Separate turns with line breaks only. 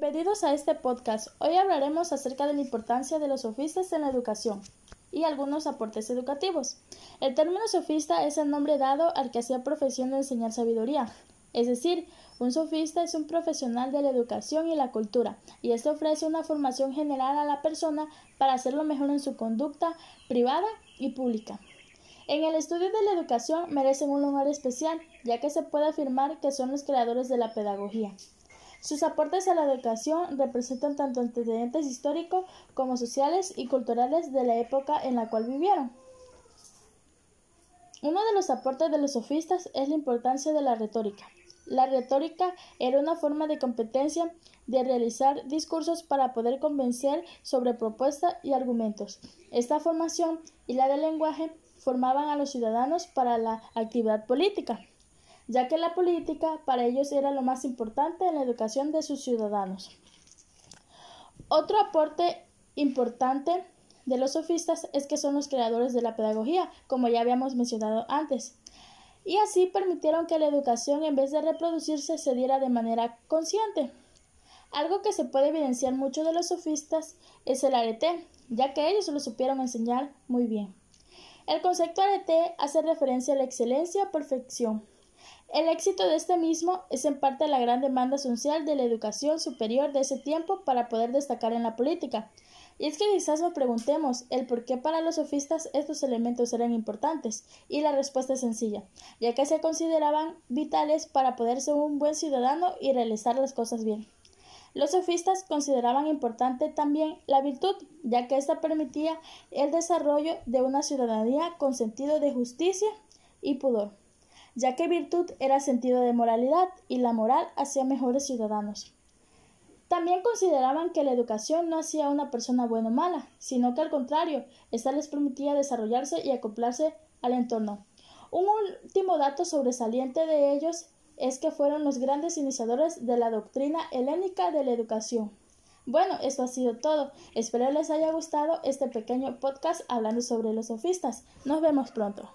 Bienvenidos a este podcast. Hoy hablaremos acerca de la importancia de los sofistas en la educación y algunos aportes educativos. El término sofista es el nombre dado al que hacía profesión de enseñar sabiduría. Es decir, un sofista es un profesional de la educación y la cultura, y esto ofrece una formación general a la persona para hacerlo mejor en su conducta privada y pública. En el estudio de la educación merecen un lugar especial, ya que se puede afirmar que son los creadores de la pedagogía. Sus aportes a la educación representan tanto antecedentes históricos como sociales y culturales de la época en la cual vivieron. Uno de los aportes de los sofistas es la importancia de la retórica. La retórica era una forma de competencia de realizar discursos para poder convencer sobre propuestas y argumentos. Esta formación y la del lenguaje formaban a los ciudadanos para la actividad política ya que la política para ellos era lo más importante en la educación de sus ciudadanos. Otro aporte importante de los sofistas es que son los creadores de la pedagogía, como ya habíamos mencionado antes. Y así permitieron que la educación, en vez de reproducirse, se diera de manera consciente. Algo que se puede evidenciar mucho de los sofistas es el arete, ya que ellos lo supieron enseñar muy bien. El concepto arete hace referencia a la excelencia o perfección, el éxito de este mismo es en parte la gran demanda social de la educación superior de ese tiempo para poder destacar en la política. Y es que quizás nos preguntemos el por qué para los sofistas estos elementos eran importantes, y la respuesta es sencilla, ya que se consideraban vitales para poder ser un buen ciudadano y realizar las cosas bien. Los sofistas consideraban importante también la virtud, ya que ésta permitía el desarrollo de una ciudadanía con sentido de justicia y pudor ya que virtud era sentido de moralidad y la moral hacía mejores ciudadanos. También consideraban que la educación no hacía a una persona buena o mala, sino que al contrario, ésta les permitía desarrollarse y acoplarse al entorno. Un último dato sobresaliente de ellos es que fueron los grandes iniciadores de la doctrina helénica de la educación. Bueno, esto ha sido todo. Espero les haya gustado este pequeño podcast hablando sobre los sofistas. Nos vemos pronto.